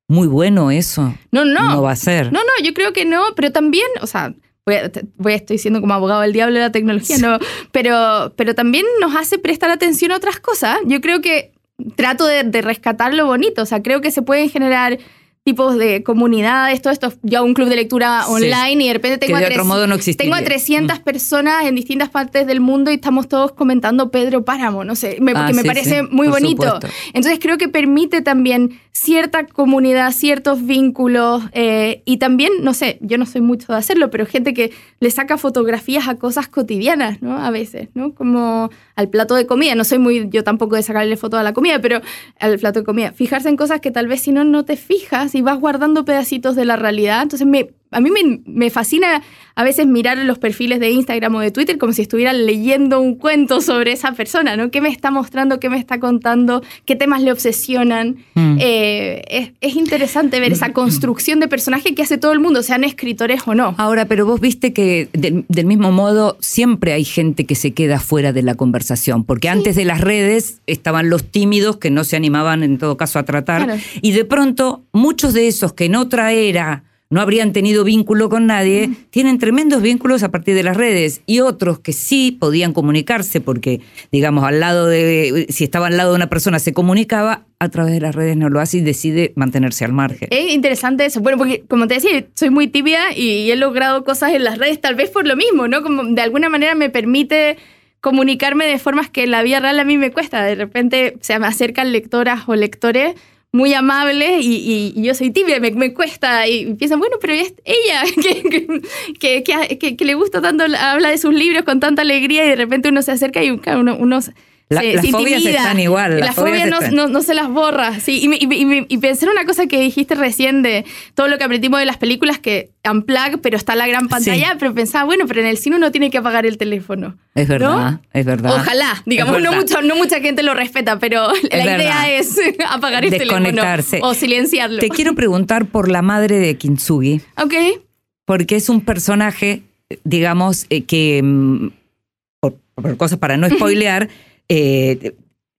Muy bueno eso. No, no. No va a ser. No, no, yo creo que no, pero también, o sea, voy a, voy a- estoy siendo como abogado del diablo de la tecnología, no, pero, pero también nos hace prestar atención a otras cosas. Yo creo que trato de, de rescatar lo bonito, o sea, creo que se pueden generar tipos de comunidades, todo esto, ya un club de lectura Sí. online y de repente tengo, de a, tres- modo no existiría. tengo a 300 Mm. personas en distintas partes del mundo y estamos todos comentando Pedro Páramo, no sé, me, Ah, que me parece sí, muy bonito. supuesto. Entonces creo que permite también cierta comunidad, ciertos vínculos eh, y también, no sé, yo no soy mucho de hacerlo, pero gente que le saca fotografías a cosas cotidianas, ¿no? A veces, ¿no? Como al plato de comida. No soy muy, yo tampoco de sacarle foto a la comida, pero al plato de comida. Fijarse en cosas que tal vez si no, no te fijas y vas guardando pedacitos de la realidad. Entonces me... A mí me, me fascina a veces mirar los perfiles de Instagram o de Twitter como si estuviera leyendo un cuento sobre esa persona, ¿no? ¿Qué me está mostrando? ¿Qué me está contando? ¿Qué temas le obsesionan? Mm. Eh, es, es interesante ver esa construcción de personaje que hace todo el mundo, sean escritores o no. Ahora, pero vos viste que del, del mismo modo siempre hay gente que se queda fuera de la conversación, porque antes de las redes estaban los tímidos que no se animaban en todo caso a tratar, Claro. y de pronto muchos de esos que en otra era no habrían tenido vínculo con nadie, tienen tremendos vínculos a partir de las redes, y otros que sí podían comunicarse, porque digamos, al lado de, si estaba al lado de una persona se comunicaba, a través de las redes no lo hace y decide mantenerse al margen. Es interesante eso. Bueno, porque como te decía, soy muy tibia y he logrado cosas en las redes, tal vez por lo mismo, ¿no? Como de alguna manera me permite comunicarme de formas que en la vida real a mí me cuesta. De repente se me acercan lectoras o lectores muy amables y, y- yo soy tibia, me, me cuesta y piensan, bueno, pero es ella [laughs] que, que, le gusta tanto, habla de sus libros con tanta alegría y de repente uno se acerca y uno, uno La- se- las se fobias intimida. están igual, las Las fobias fobias no, no- no se las borra. Sí, y, me- y me- y me- y pensé en una cosa que dijiste recién de todo lo que aprendimos de las películas que unplug, pero está la gran pantalla, Sí. pero pensaba, bueno, pero en el cine uno tiene que apagar el teléfono. Es verdad, ¿no? es verdad. Ojalá, digamos, no, mucho, no mucha gente lo respeta, pero la verdad. idea es [laughs] apagar el teléfono Desconectarse. o silenciarlo. Te quiero preguntar por la madre de Kintsugi, Ok, porque es un personaje, digamos, eh, que, mm, por, por cosas para no [laughs] spoilear, eh,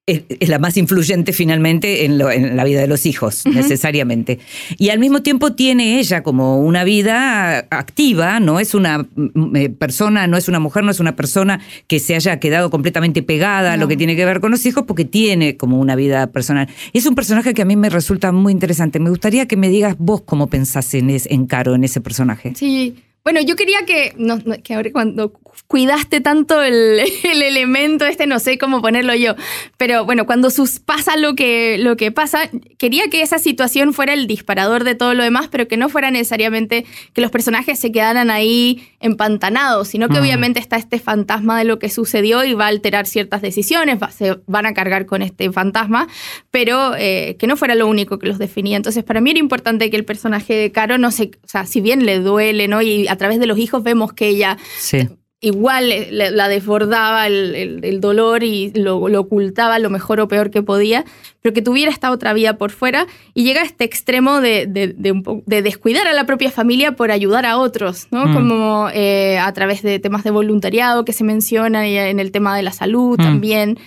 es, es la más influyente finalmente en, lo- en la vida de los hijos, necesariamente. Y al mismo tiempo tiene ella como una vida activa, no es una mm, eh, persona, no es una mujer, no es una persona que se haya quedado completamente pegada a lo que tiene que ver con los hijos, porque tiene como una vida personal. Y es un personaje que a mí me resulta muy interesante. Me gustaría que me digas vos cómo pensás en, es- en Caro, en ese personaje. sí. Bueno, yo quería que, no, no, que ahora cuando cuidaste tanto el, [laughs] el elemento este, no sé cómo ponerlo yo, pero bueno, cuando sus, pasa lo que, lo que pasa, quería que esa situación fuera el disparador de todo lo demás, pero que no fuera necesariamente que los personajes se quedaran ahí empantanados, sino que Mm. obviamente está este fantasma de lo que sucedió y va a alterar ciertas decisiones, va- se van a cargar con este fantasma, pero eh, que no fuera lo único que los definía. Entonces, para mí era importante que el personaje de Caro no se, o sea, si bien le duele, ¿no? Y a través de los hijos vemos que ella Sí. igual la desbordaba el, el- el dolor y lo, lo ocultaba lo mejor o peor que podía, pero que tuviera esta otra vida por fuera y llega a este extremo de, de- de un po- de descuidar a la propia familia por ayudar a otros, ¿no? Mm. Como eh, a través de temas de voluntariado que se mencionan en el tema de la salud Mm. también.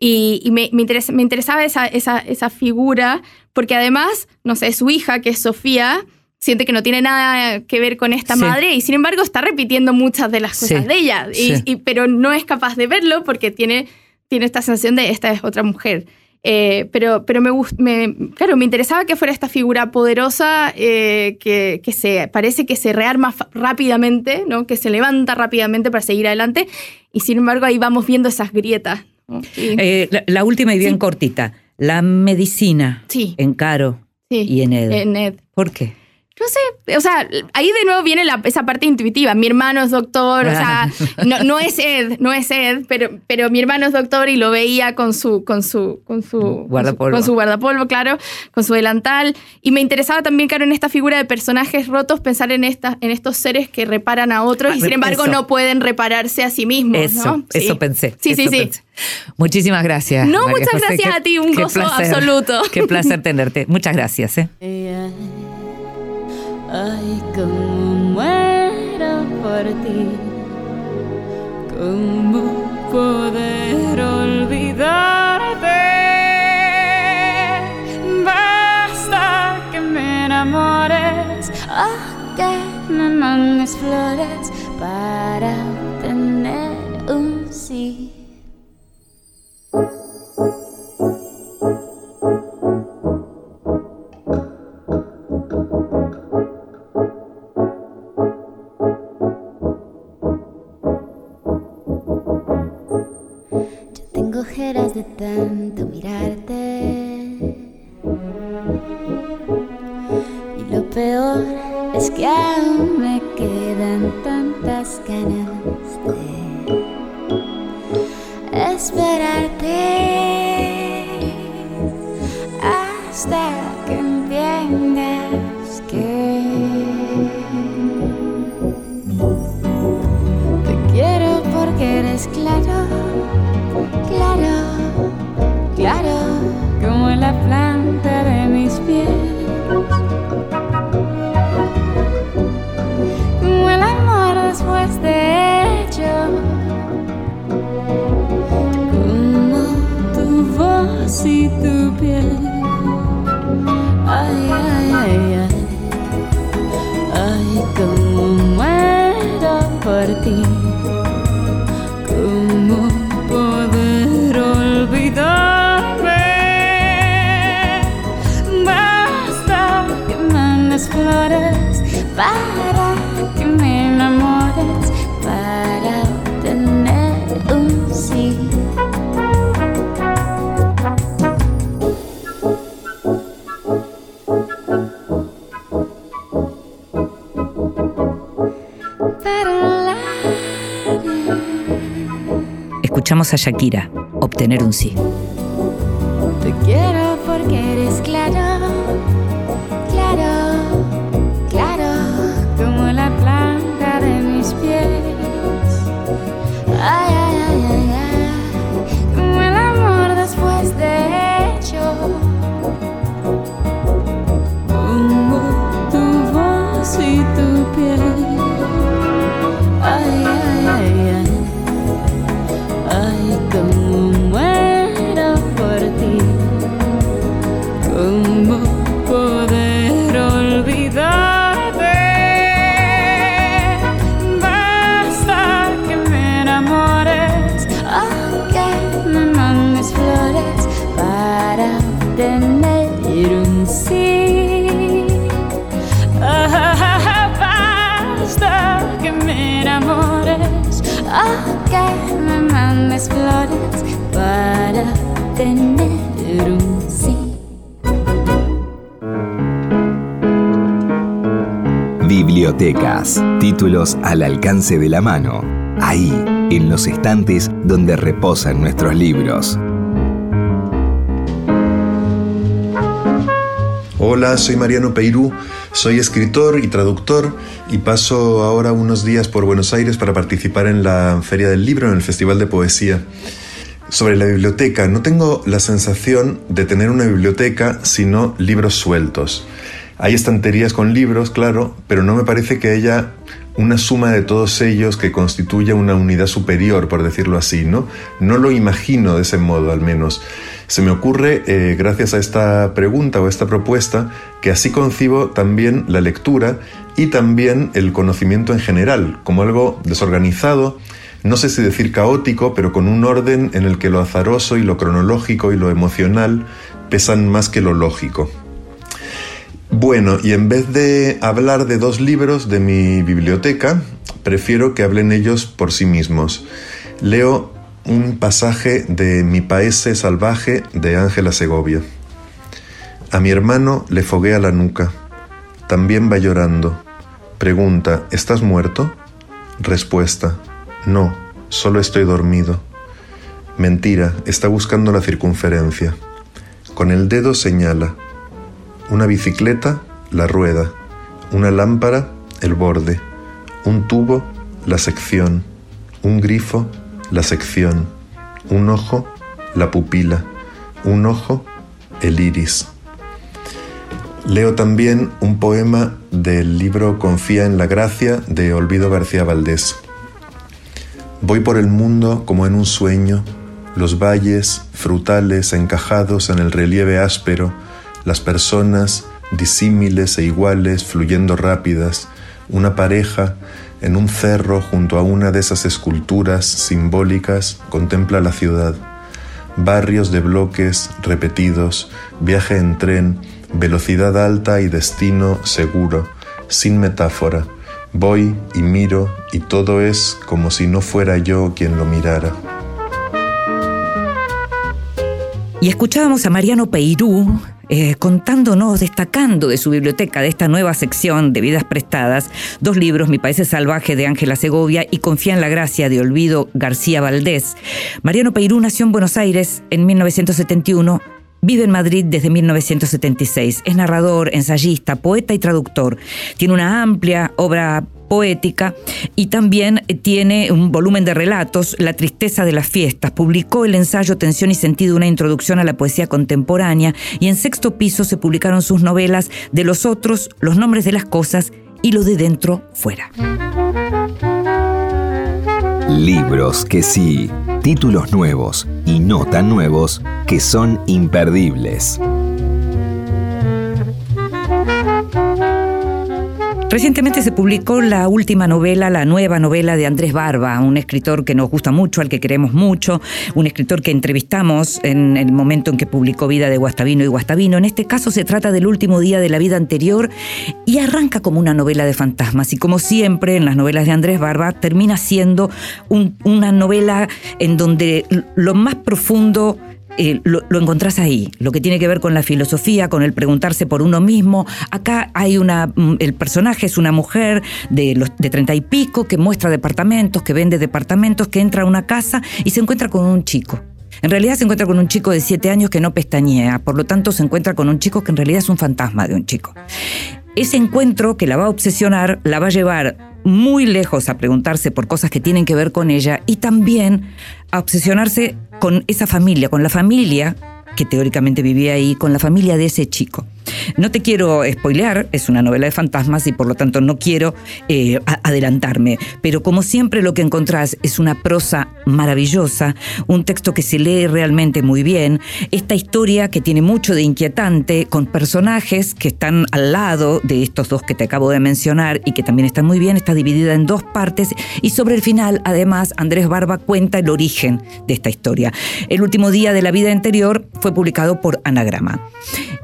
Y, y me, me, interesa- me interesaba esa, esa, esa figura, porque además, no sé, su hija, que es Sofía, siente que no tiene nada que ver con esta Sí. madre y sin embargo está repitiendo muchas de las cosas Sí, de ella, y, sí. y- pero no es capaz de verlo porque tiene, tiene esta sensación de esta es otra mujer. Eh, pero pero me, me, claro, me interesaba que fuera esta figura poderosa eh, que, que se parece que se rearma rápidamente, ¿no? que se levanta rápidamente para seguir adelante y sin embargo ahí vamos viendo esas grietas. ¿no? Y- Eh, la, la última y bien cortita. La medicina Sí. en Caro sí, y en Ed. en Ed. ¿Por qué? No sé, o sea, ahí de nuevo viene la- esa parte intuitiva. Mi hermano es doctor, o sea, no, no es Ed, no es Ed, pero, pero mi hermano es doctor y lo veía con su, con su, con su Guardapolvo. con su guardapolvo, claro, con su delantal. Y me interesaba también, claro, en esta figura de personajes rotos, pensar en estas, en estos seres que reparan a otros Ah, y sin embargo eso. no pueden repararse a sí mismos. Eso, ¿no? Sí. eso pensé. Sí, sí, eso sí. pensé. Muchísimas gracias. No, María muchas José. gracias Qué- a ti, un gozo absoluto. Qué placer [laughs] tenerte. Muchas gracias. ¿eh? Ay, ay, cómo muero por ti. ¿Cómo poder olvidarte? Basta que me enamores o que me mandes flores para obtener un sí. Eres claro, claro, claro, como la planta a Shakira, obtener un sí. Bibliotecas. Títulos al alcance de la mano. Ahí, en los estantes donde reposan nuestros libros. Hola, soy Mariano Peirú, soy escritor y traductor y paso ahora unos días por Buenos Aires para participar en la Feria del Libro, en el Festival de Poesía. Sobre la biblioteca, no tengo la sensación de tener una biblioteca, sino libros sueltos. Hay estanterías con libros, claro, pero no me parece que haya una suma de todos ellos que constituya una unidad superior, por decirlo así, ¿no? No lo imagino de ese modo, al menos. Se me ocurre, eh, gracias a esta pregunta o esta propuesta, que así concibo también la lectura y también el conocimiento en general, como algo desorganizado, no sé si decir caótico, pero con un orden en el que lo azaroso y lo cronológico y lo emocional pesan más que lo lógico. Bueno, y en vez de hablar de dos libros de mi biblioteca, prefiero que hablen ellos por sí mismos. Leo un pasaje de Mi Paese Salvaje de Ángela Segovia. A mi hermano le foguea la nuca. También va llorando. Pregunta, ¿estás muerto? Respuesta, no, solo estoy dormido. Mentira, está buscando la circunferencia. Con el dedo señala. Una bicicleta, la rueda. Una lámpara, el borde. Un tubo, la sección. Un grifo, la sección. Un ojo, la pupila. Un ojo, el iris. Leo también un poema del libro Confía en la Gracia de Olvido García Valdés. Voy por el mundo como en un sueño, los valles frutales encajados en el relieve áspero, las personas disímiles e iguales fluyendo rápidas, una pareja en un cerro junto a una de esas esculturas simbólicas contempla la ciudad, barrios de bloques repetidos, viaje en tren, velocidad alta y destino seguro, sin metáfora. Voy y miro y todo es como si no fuera yo quien lo mirara. Y escuchábamos a Mariano Peirú eh, contándonos, destacando de su biblioteca, de esta nueva sección de vidas prestadas, dos libros, Mi País Salvaje de Ángela Segovia y Confía en la Gracia de Olvido García Valdés. Mariano Peirú nació en Buenos Aires en 1971 Vive en Madrid desde 1976. Es narrador, ensayista, poeta y traductor. Tiene una amplia obra poética y también tiene un volumen de relatos, La tristeza de las fiestas. Publicó el ensayo Tensión y sentido, una introducción a la poesía contemporánea y en sexto piso se publicaron sus novelas De los otros, Los nombres de las cosas y Lo de dentro fuera. Libros que sí, títulos nuevos y no tan nuevos que son imperdibles. Recientemente se publicó la última novela, la nueva novela de Andrés Barba, un escritor que nos gusta mucho, al que queremos mucho, un escritor que entrevistamos en el momento en que publicó Vida de Guastavino y Guastavino. En este caso se trata del último día de la vida anterior y arranca como una novela de fantasmas. Y como siempre en las novelas de Andrés Barba, termina siendo una novela en donde lo más profundo eh, lo, encontrás ahí, lo que tiene que ver con la filosofía, con el preguntarse por uno mismo. Acá hay una, mm, el personaje es una mujer de los de treinta y pico que muestra departamentos, que vende departamentos, que entra a una casa y se encuentra con un chico. En realidad se encuentra con un chico de siete años que no pestañea, por lo tanto se encuentra con un chico que en realidad es un fantasma de un chico. Ese encuentro que la va a obsesionar la va a llevar muy lejos a preguntarse por cosas que tienen que ver con ella y también a obsesionarse con esa familia, con la familia que teóricamente vivía ahí, con la familia de ese chico. No te quiero spoilear, es una novela de fantasmas y por lo tanto no quiero eh, adelantarme, pero como siempre lo que encontrás es una prosa maravillosa, un texto que se lee realmente muy bien, esta historia que tiene mucho de inquietante, con personajes que están al lado de estos dos que te acabo de mencionar y que también están muy bien, está dividida en dos partes y sobre el final además Andrés Barba cuenta el origen de esta historia. El último día de la vida anterior fue publicado por Anagrama.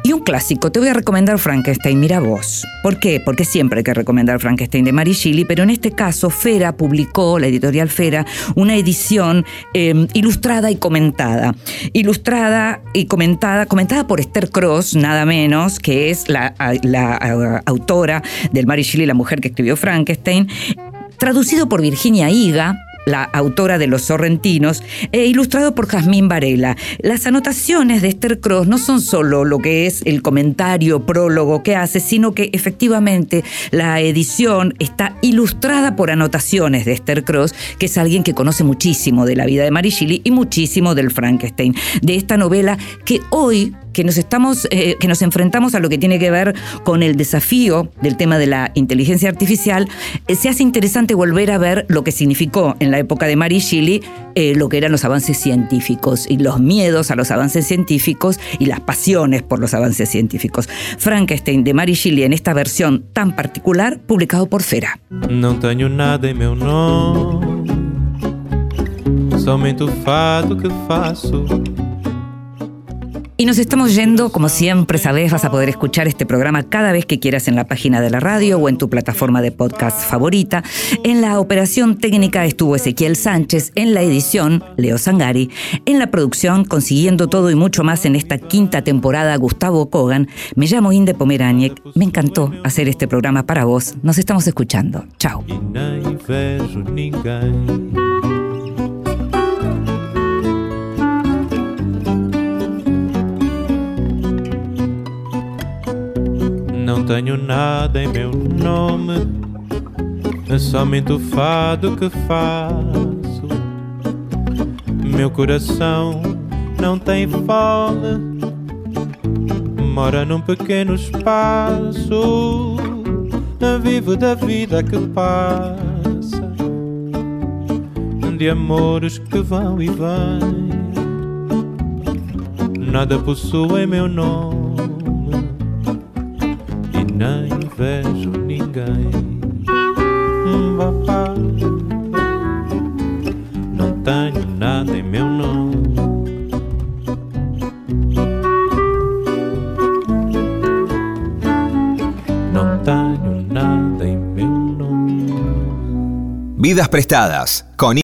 Y un clásico, te voy recomendar Frankenstein, mira vos. ¿Por qué? Porque siempre hay que recomendar Frankenstein de Mary Shelley, pero en este caso Fera publicó, la editorial Fera, una edición em, ilustrada y comentada. Ilustrada y comentada, comentada por Esther Cross, nada menos, que es la, la autora del Mary Shelley, la mujer que escribió Frankenstein, traducido por Virginia Higa, la autora de Los Sorrentinos, e ilustrado por Jazmín Varela. Las anotaciones de Esther Cross no son solo lo que es el comentario, prólogo que hace, sino que efectivamente la edición está ilustrada por anotaciones de Esther Cross, que es alguien que conoce muchísimo de la vida de Mary y muchísimo del Frankenstein, de esta novela que hoy que nos estamos, eh, que nos enfrentamos a lo que tiene que ver con el desafío del tema de la inteligencia artificial, eh, se hace interesante volver a ver lo que significó en la época de Mary Shelley eh, lo que eran los avances científicos y los miedos a los avances científicos y las pasiones por los avances científicos. Frankenstein de Mary Shelley en esta versión tan particular, publicado por Fera. No tengo nada en meu nome, somente fato que faço. Y nos estamos yendo, como siempre sabes, vas a poder escuchar este programa cada vez que quieras en la página de la radio o en tu plataforma de podcast favorita. En la operación técnica estuvo Ezequiel Sánchez, en la edición Leo Sangari, en la producción consiguiendo todo y mucho más en esta quinta temporada Gustavo Kogan. Me llamo Inde Pomeraniec, me encantó hacer este programa para vos. Nos estamos escuchando. Chao. Não tenho nada em meu nome, é somente o fado que faço. Meu coração não tem fome, mora num pequeno espaço. Vivo da vida que passa, de amores que vão e vêm. Nada possui meu nome e vejo ninguém. Hum, papá, não tenho nada em meu nome. Não tenho nada em meu nome. Vidas prestadas con